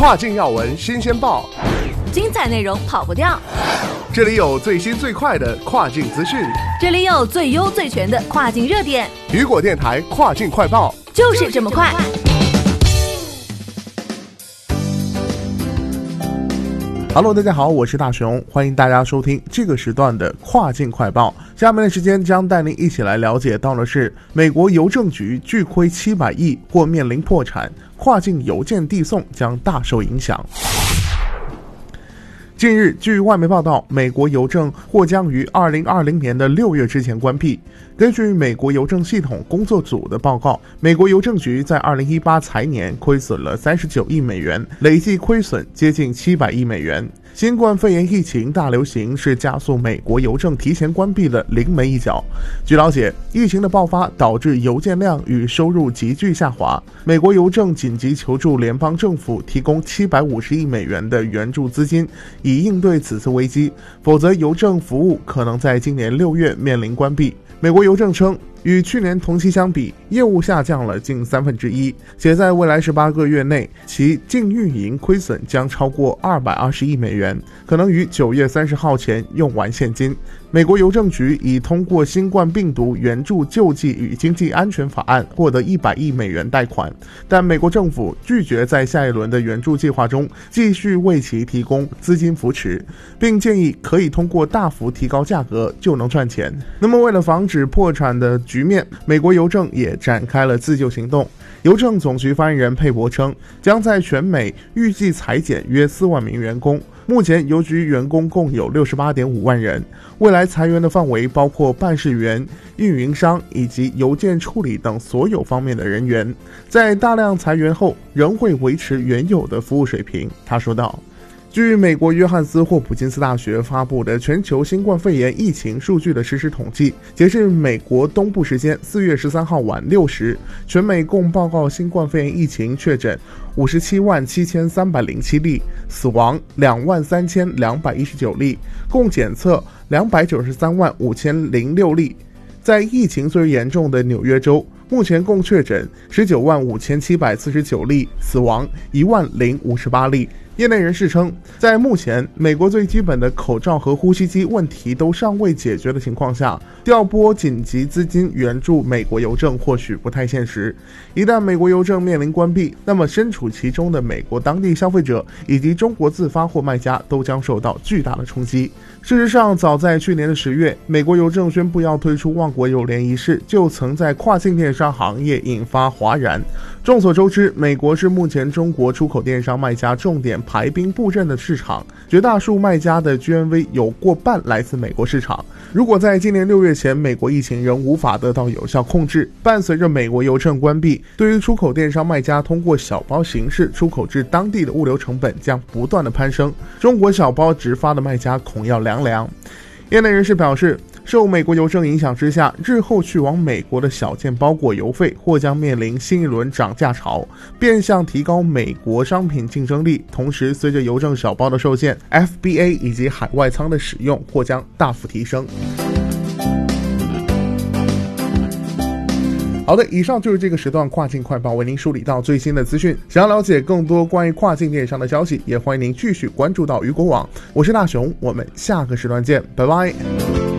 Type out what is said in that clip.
跨境要闻新鲜报，精彩内容跑不掉。这里有最新最快的跨境资讯，这里有最优最全的跨境热点。雨果电台跨境快报就是这么快。Hello，大家好，我是大熊，欢迎大家收听这个时段的跨境快报。下面的时间将带您一起来了解到的是，美国邮政局巨亏七百亿或面临破产，跨境邮件递送将大受影响。近日，据外媒报道，美国邮政或将于二零二零年的六月之前关闭。根据美国邮政系统工作组的报告，美国邮政局在二零一八财年亏损了三十九亿美元，累计亏损接近七百亿美元。新冠肺炎疫情大流行是加速美国邮政提前关闭的临门一脚。据了解，疫情的爆发导致邮件量与收入急剧下滑。美国邮政紧急求助联邦政府，提供七百五十亿美元的援助资金，以应对此次危机。否则，邮政服务可能在今年六月面临关闭。美国邮政称。与去年同期相比，业务下降了近三分之一，且在未来十八个月内，其净运营亏损将超过二百二十亿美元，可能于九月三十号前用完现金。美国邮政局已通过新冠病毒援助救济与经济安全法案获得一百亿美元贷款，但美国政府拒绝在下一轮的援助计划中继续为其提供资金扶持，并建议可以通过大幅提高价格就能赚钱。那么，为了防止破产的局面，美国邮政也展开了自救行动。邮政总局发言人佩伯称，将在全美预计裁减约四万名员工。目前邮局员工共有六十八点五万人，未来裁员的范围包括办事员、运营商以及邮件处理等所有方面的人员。在大量裁员后，仍会维持原有的服务水平，他说道。据美国约翰斯霍普金斯大学发布的全球新冠肺炎疫情数据的实时统计，截至美国东部时间四月十三号晚六时，全美共报告新冠肺炎疫情确诊五十七万七千三百零七例，死亡两万三千两百一十九例，共检测两百九十三万五千零六例。在疫情最为严重的纽约州，目前共确诊十九万五千七百四十九例，死亡一万零五十八例。业内人士称，在目前美国最基本的口罩和呼吸机问题都尚未解决的情况下，调拨紧急资金援助美国邮政或许不太现实。一旦美国邮政面临关闭，那么身处其中的美国当地消费者以及中国自发货卖家都将受到巨大的冲击。事实上，早在去年的十月，美国邮政宣布要推出万国邮联一事，就曾在跨境电商行业引发哗然。众所周知，美国是目前中国出口电商卖家重点排兵布阵的市场，绝大数卖家的 GMV 有过半来自美国市场。如果在今年六月前，美国疫情仍无法得到有效控制，伴随着美国邮政关闭，对于出口电商卖家通过小包形式出口至当地的物流成本将不断的攀升，中国小包直发的卖家恐要凉凉。业内人士表示。受美国邮政影响之下，日后去往美国的小件包裹邮费或将面临新一轮涨价潮，变相提高美国商品竞争力。同时，随着邮政小包的受限，FBA 以及海外仓的使用或将大幅提升。好的，以上就是这个时段跨境快报为您梳理到最新的资讯。想要了解更多关于跨境电商的消息，也欢迎您继续关注到雨果网。我是大熊，我们下个时段见，拜拜。